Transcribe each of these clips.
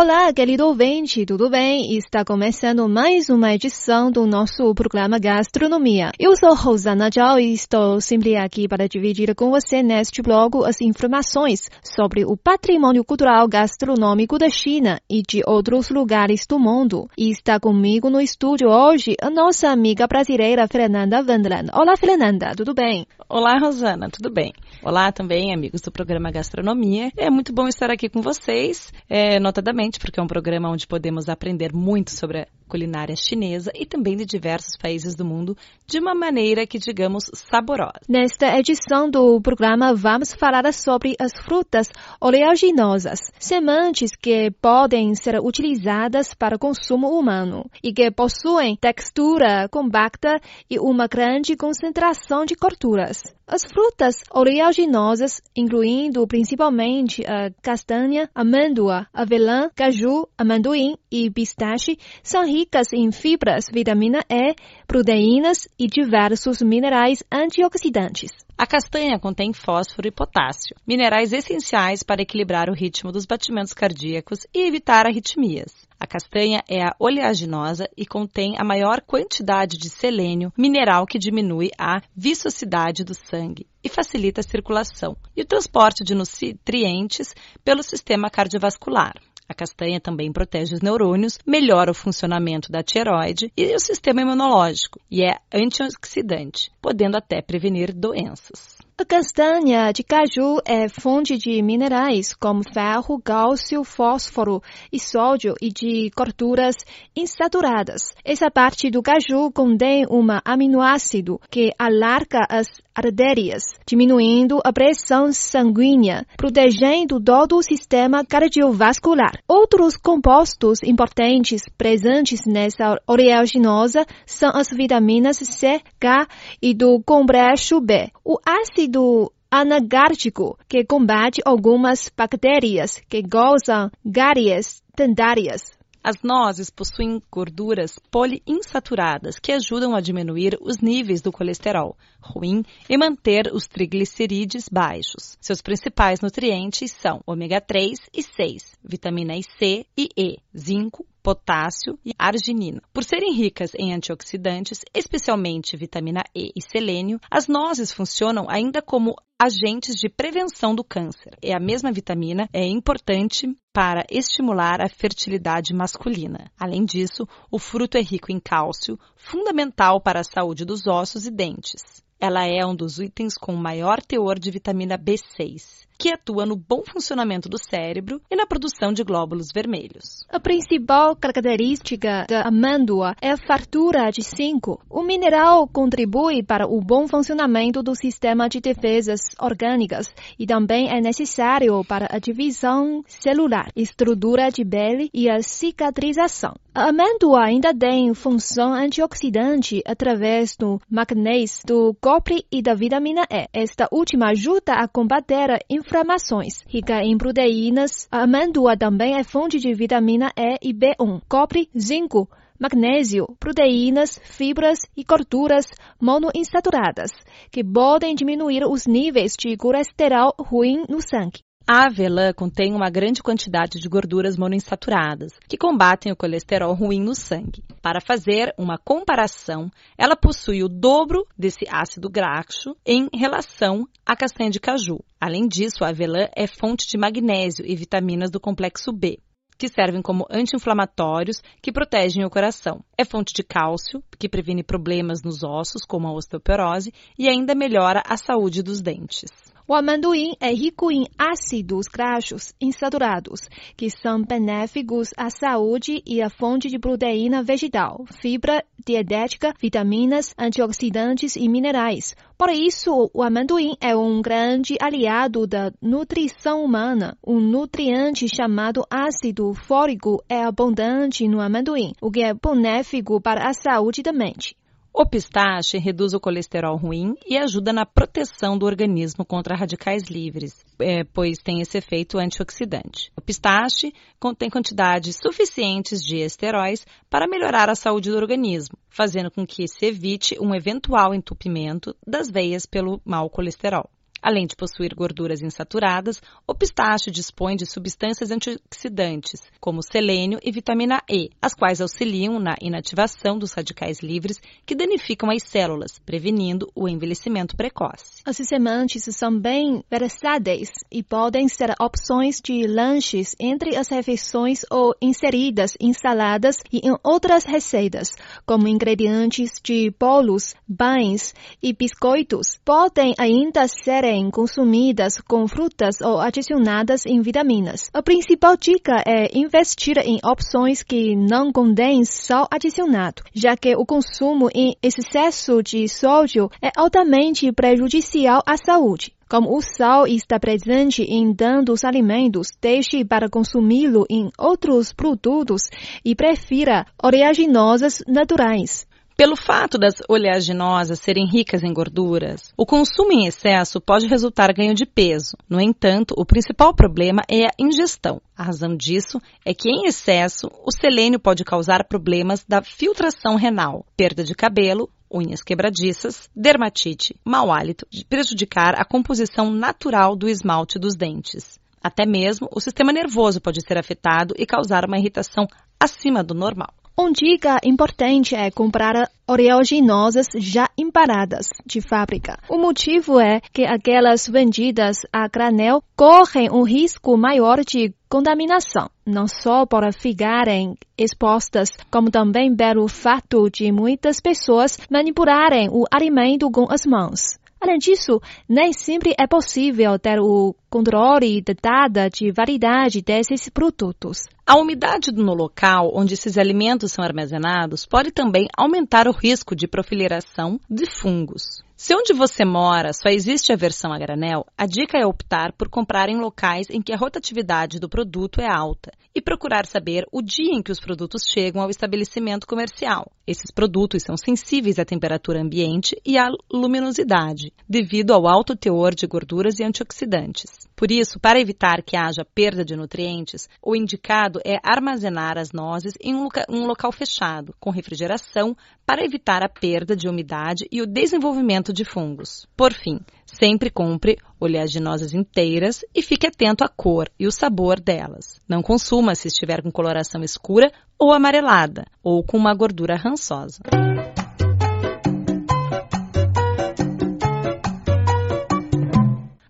Olá, querido ouvinte, tudo bem? Está começando mais uma edição do nosso programa Gastronomia. Eu sou Rosana Zhao e estou sempre aqui para dividir com você neste blog as informações sobre o patrimônio cultural gastronômico da China e de outros lugares do mundo. E está comigo no estúdio hoje a nossa amiga brasileira Fernanda Wendland. Olá, Fernanda, tudo bem? Olá, Rosana, tudo bem? Olá também, amigos do programa Gastronomia. É muito bom estar aqui com vocês, é, notadamente porque é um programa onde podemos aprender muito sobre a culinária chinesa e também de diversos países do mundo de uma maneira que, digamos, saborosa. Nesta edição do programa, vamos falar sobre as frutas oleaginosas, sementes que podem ser utilizadas para consumo humano e que possuem textura compacta e uma grande concentração de gorduras. As frutas oleaginosas, incluindo principalmente a castanha, amêndoa, avelã, caju, amendoim e pistache, são ricas em fibras, vitamina E, proteínas e diversos minerais antioxidantes. A castanha contém fósforo e potássio, minerais essenciais para equilibrar o ritmo dos batimentos cardíacos e evitar arritmias. A castanha é a oleaginosa e contém a maior quantidade de selênio, mineral que diminui a viscosidade do sangue e facilita a circulação e o transporte de nutrientes pelo sistema cardiovascular. A castanha também protege os neurônios, melhora o funcionamento da tireoide e o sistema imunológico e é antioxidante, podendo até prevenir doenças. A castanha de caju é fonte de minerais como ferro, cálcio, fósforo e sódio e de gorduras insaturadas. Essa parte do caju contém um aminoácido que alarga as artérias, diminuindo a pressão sanguínea, protegendo todo o sistema cardiovascular. Outros compostos importantes presentes nessa oleaginosa são as vitaminas C, K e do complexo B. O ácido anagártico, que combate algumas bactérias que causam gárias dentárias. As nozes possuem gorduras poliinsaturadas que ajudam a diminuir os níveis do colesterol ruim e manter os triglicerídeos baixos. Seus principais nutrientes são ômega 3 e 6, vitaminas C e E, zinco, potássio e arginina. Por serem ricas em antioxidantes, especialmente vitamina E e selênio, as nozes funcionam ainda como agentes de prevenção do câncer. E a mesma vitamina é importante para estimular a fertilidade masculina. Além disso, o fruto é rico em cálcio, fundamental para a saúde dos ossos e dentes. Ela é um dos itens com maior teor de vitamina B6 que atua no bom funcionamento do cérebro e na produção de glóbulos vermelhos. A principal característica da amêndoa é a fartura de zinco. O mineral contribui para o bom funcionamento do sistema de defesas orgânicas e também é necessário para a divisão celular, estrutura de pele e a cicatrização. A amêndoa ainda tem função antioxidante através do magnésio, do cobre e da vitamina E. Esta última ajuda a combater a inflamações. Rica em proteínas, a amêndoa também é fonte de vitamina E e B1, cobre, zinco, magnésio, proteínas, fibras e gorduras monoinsaturadas, que podem diminuir os níveis de colesterol ruim no sangue. A avelã contém uma grande quantidade de gorduras monoinsaturadas, que combatem o colesterol ruim no sangue. Para fazer uma comparação, ela possui o dobro desse ácido graxo em relação à castanha de caju. Além disso, a avelã é fonte de magnésio e vitaminas do complexo B, que servem como anti-inflamatórios que protegem o coração. É fonte de cálcio, que previne problemas nos ossos, como a osteoporose, e ainda melhora a saúde dos dentes. O amendoim é rico em ácidos graxos insaturados, que são benéficos à saúde e à fonte de proteína vegetal, fibra dietética, vitaminas, antioxidantes e minerais. Por isso, o amendoim é um grande aliado da nutrição humana. Um nutriente chamado ácido fólico é abundante no amendoim, o que é benéfico para a saúde da mente. O pistache reduz o colesterol ruim e ajuda na proteção do organismo contra radicais livres, é, pois tem esse efeito antioxidante. O pistache contém quantidades suficientes de esteróis para melhorar a saúde do organismo, fazendo com que se evite um eventual entupimento das veias pelo mau colesterol. Além de possuir gorduras insaturadas, o pistache dispõe de substâncias antioxidantes, como selênio e vitamina E, as quais auxiliam na inativação dos radicais livres que danificam as células, prevenindo o envelhecimento precoce. As sementes são bem versáteis e podem ser opções de lanches entre as refeições ou inseridas em saladas e em outras receitas, como ingredientes de bolos, pães e biscoitos. Podem ainda ser serem consumidas com frutas ou adicionadas em vitaminas. A principal dica é investir em opções que não contêm sal adicionado, já que o consumo em excesso de sódio é altamente prejudicial à saúde. Como o sal está presente em tantos alimentos, deixe para consumi-lo em outros produtos e prefira oleaginosas naturais. Pelo fato das oleaginosas serem ricas em gorduras, o consumo em excesso pode resultar ganho de peso. No entanto, o principal problema é a ingestão. A razão disso é que, em excesso, o selênio pode causar problemas da filtração renal, perda de cabelo, unhas quebradiças, dermatite, mau hálito, prejudicar a composição natural do esmalte dos dentes. Até mesmo o sistema nervoso pode ser afetado e causar uma irritação acima do normal. Uma dica importante é comprar oleaginosas já emparadas de fábrica. O motivo é que aquelas vendidas a granel correm um risco maior de contaminação, não só por ficarem expostas, como também pelo fato de muitas pessoas manipularem o alimento com as mãos. Além disso, nem sempre é possível ter o controle de data de validade desses produtos. A umidade no local onde esses alimentos são armazenados pode também aumentar o risco de proliferação de fungos. Se onde você mora só existe a versão a granel, a dica é optar por comprar em locais em que a rotatividade do produto é alta e procurar saber o dia em que os produtos chegam ao estabelecimento comercial. Esses produtos são sensíveis à temperatura ambiente e à luminosidade, devido ao alto teor de gorduras e antioxidantes. Por isso, para evitar que haja perda de nutrientes, o indicado é armazenar as nozes em um, loca um local fechado, com refrigeração, para evitar a perda de umidade e o desenvolvimento de fungos. Por fim, sempre compre oleaginosas inteiras e fique atento à cor e o sabor delas. Não consuma se estiver com coloração escura ou amarelada, ou com uma gordura rançosa.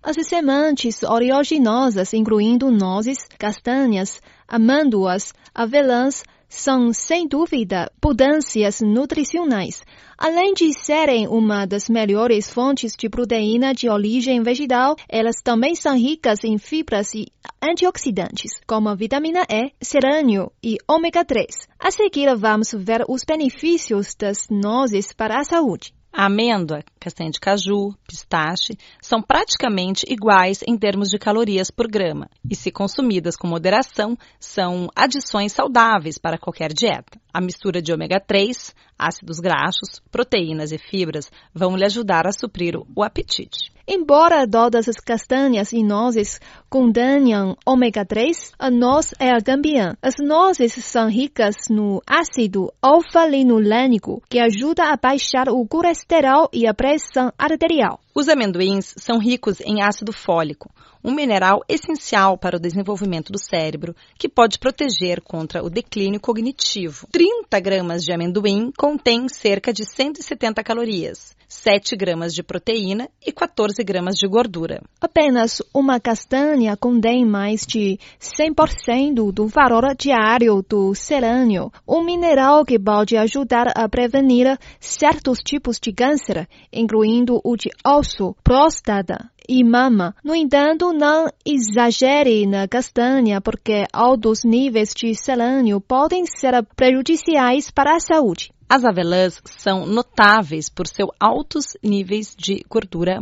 As sementes oleaginosas, incluindo nozes, castanhas, amêndoas, avelãs, são, sem dúvida, potências nutricionais. Além de serem uma das melhores fontes de proteína de origem vegetal, elas também são ricas em fibras e antioxidantes, como a vitamina E, selênio e ômega 3. A seguir, vamos ver os benefícios das nozes para a saúde. A amêndoa, castanha de caju, pistache são praticamente iguais em termos de calorias por grama e, se consumidas com moderação, são adições saudáveis para qualquer dieta. A mistura de ômega 3, ácidos graxos, proteínas e fibras vão lhe ajudar a suprir o apetite. Embora todas as castanhas e nozes contenham ômega 3, a noz é a campeã. As nozes são ricas no ácido alfa-linolênico, que ajuda a baixar o colesterol e a pressão arterial. Os amendoins são ricos em ácido fólico, um mineral essencial para o desenvolvimento do cérebro, que pode proteger contra o declínio cognitivo. 30 gramas de amendoim contém cerca de 170 calorias, 7 gramas de proteína e 14 gramas de gordura. Apenas uma castanha contém mais de 100% do valor diário do selênio, um mineral que pode ajudar a prevenir certos tipos de câncer, incluindo o de osso, próstata e mama. No entanto, não exagere na castanha, porque altos níveis de selênio podem ser prejudiciais para a saúde. As avelãs são notáveis por seus altos níveis de gordura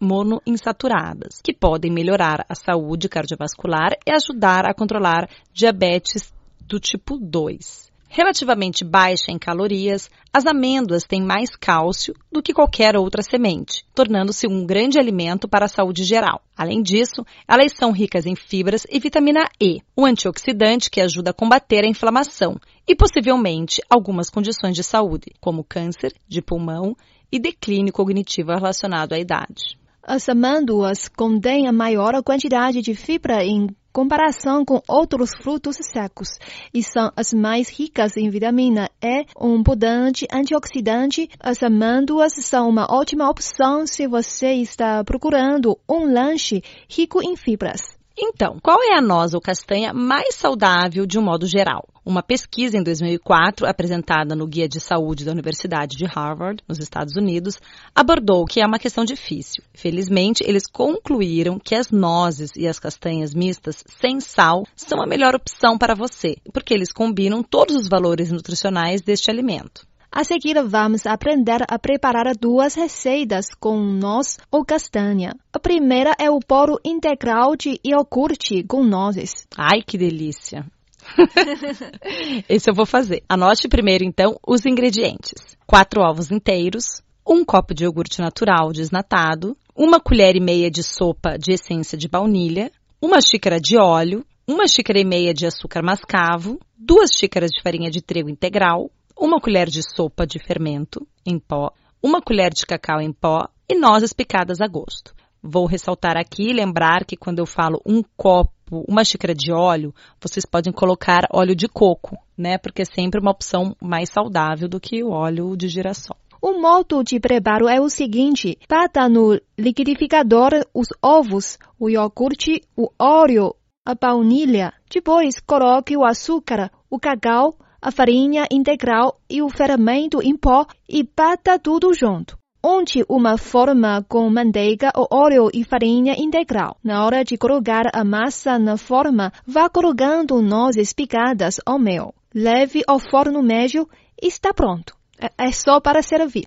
monoinsaturadas, que podem melhorar a saúde cardiovascular e ajudar a controlar diabetes do tipo 2. Relativamente baixa em calorias, as amêndoas têm mais cálcio do que qualquer outra semente, tornando-se um grande alimento para a saúde geral. Além disso, elas são ricas em fibras e vitamina E, um antioxidante que ajuda a combater a inflamação e possivelmente algumas condições de saúde, como câncer de pulmão e declínio cognitivo relacionado à idade. As amêndoas contêm a maior quantidade de fibra em comparação com outros frutos secos e são as mais ricas em vitamina E, um potente antioxidante. As amêndoas são uma ótima opção se você está procurando um lanche rico em fibras. Então, qual é a noz ou castanha mais saudável de um modo geral? Uma pesquisa em 2004, apresentada no Guia de Saúde da Universidade de Harvard, nos Estados Unidos, abordou que é uma questão difícil. Felizmente, eles concluíram que as nozes e as castanhas mistas sem sal são a melhor opção para você, porque eles combinam todos os valores nutricionais deste alimento. A seguir, vamos aprender a preparar duas receitas com noz ou castanha. A primeira é o poro integral de iogurte com nozes. Ai, que delícia! Esse eu vou fazer. Anote primeiro, então, os ingredientes: quatro ovos inteiros, um copo de iogurte natural desnatado, uma colher e meia de sopa de essência de baunilha, uma xícara de óleo, uma xícara e meia de açúcar mascavo, duas xícaras de farinha de trigo integral, uma colher de sopa de fermento em pó, uma colher de cacau em pó e nozes picadas a gosto. Vou ressaltar aqui e lembrar que quando eu falo um copo, uma xícara de óleo, vocês podem colocar óleo de coco, né? Porque é sempre uma opção mais saudável do que o óleo de girassol. O modo de preparo é o seguinte: bata no liquidificador os ovos, o iogurte, o óleo, a baunilha. Depois coloque o açúcar, o cacau, a farinha integral e o fermento em pó e bata tudo junto. Unte uma forma com manteiga ou óleo e farinha integral. Na hora de colocar a massa na forma, vá colocando nozes picadas ao mel. Leve ao forno médio e está pronto. É, é só para servir.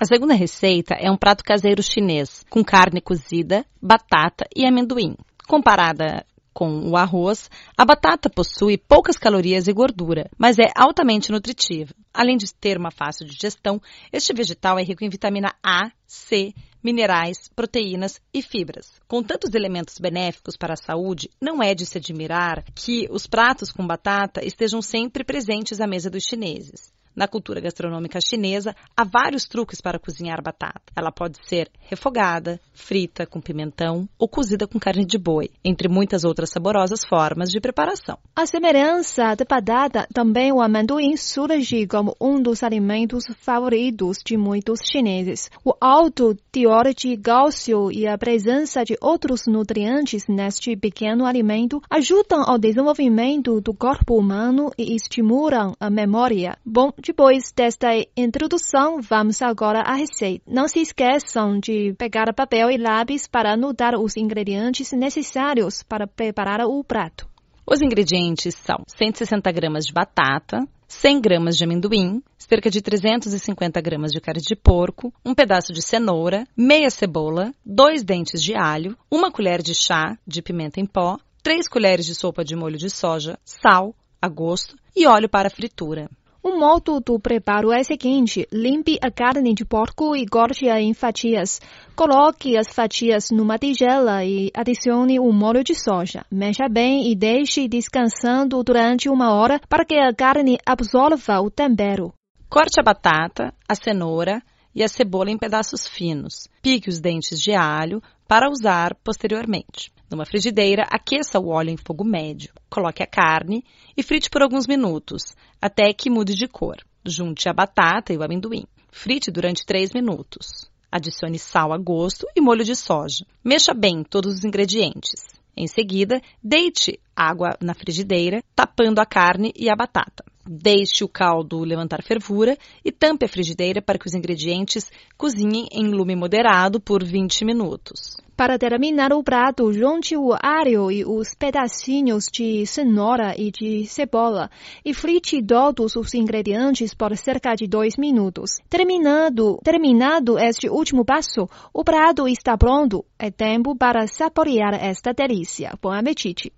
A segunda receita é um prato caseiro chinês com carne cozida, batata e amendoim. Comparada com o arroz, a batata possui poucas calorias e gordura, mas é altamente nutritiva. Além de ter uma fácil digestão, este vegetal é rico em vitamina A, C, minerais, proteínas e fibras. Com tantos elementos benéficos para a saúde, não é de se admirar que os pratos com batata estejam sempre presentes à mesa dos chineses. Na cultura gastronômica chinesa, há vários truques para cozinhar batata. Ela pode ser refogada, frita com pimentão ou cozida com carne de boi, entre muitas outras saborosas formas de preparação. A semelhança da batata, também o amendoim surge como um dos alimentos favoritos de muitos chineses. O alto teor de cálcio e a presença de outros nutrientes neste pequeno alimento ajudam ao desenvolvimento do corpo humano e estimulam a memória. Bom, depois desta introdução, vamos agora à receita. Não se esqueçam de pegar papel e lápis para anotar os ingredientes necessários para preparar o prato. Os ingredientes são 160 gramas de batata, 100 gramas de amendoim, cerca de 350 gramas de carne de porco, um pedaço de cenoura, meia cebola, dois dentes de alho, uma colher de chá de pimenta em pó, três colheres de sopa de molho de soja, sal a gosto e óleo para fritura. O modo do preparo é o seguinte: limpe a carne de porco e corte-a em fatias. Coloque as fatias numa tigela e adicione o molho de soja. Mexa bem e deixe descansando durante uma hora para que a carne absorva o tempero. Corte a batata, a cenoura e a cebola em pedaços finos. Pique os dentes de alho para usar posteriormente. Numa frigideira, aqueça o óleo em fogo médio. Coloque a carne e frite por alguns minutos, até que mude de cor. Junte a batata e o amendoim. Frite durante 3 minutos. Adicione sal a gosto e molho de soja. Mexa bem todos os ingredientes. Em seguida, deite água na frigideira, tapando a carne e a batata. Deixe o caldo levantar fervura e tampe a frigideira para que os ingredientes cozinhem em lume moderado por 20 minutos. Para terminar o prato, junte o alho e os pedacinhos de cenoura e de cebola e frite todos os ingredientes por cerca de dois minutos. Terminado, terminado este último passo, o prato está pronto. É tempo para saborear esta delícia. Bom apetite!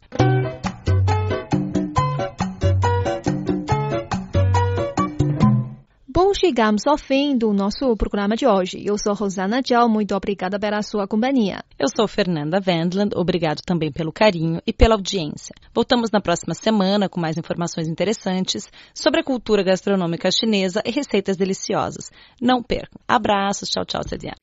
Bom, chegamos ao fim do nosso programa de hoje. Eu sou Rosana Dial, muito obrigada pela sua companhia. Eu sou Fernanda Wendland, obrigado também pelo carinho e pela audiência. Voltamos na próxima semana com mais informações interessantes sobre a cultura gastronômica chinesa e receitas deliciosas. Não percam. Abraços, tchau, tchau, Cedian.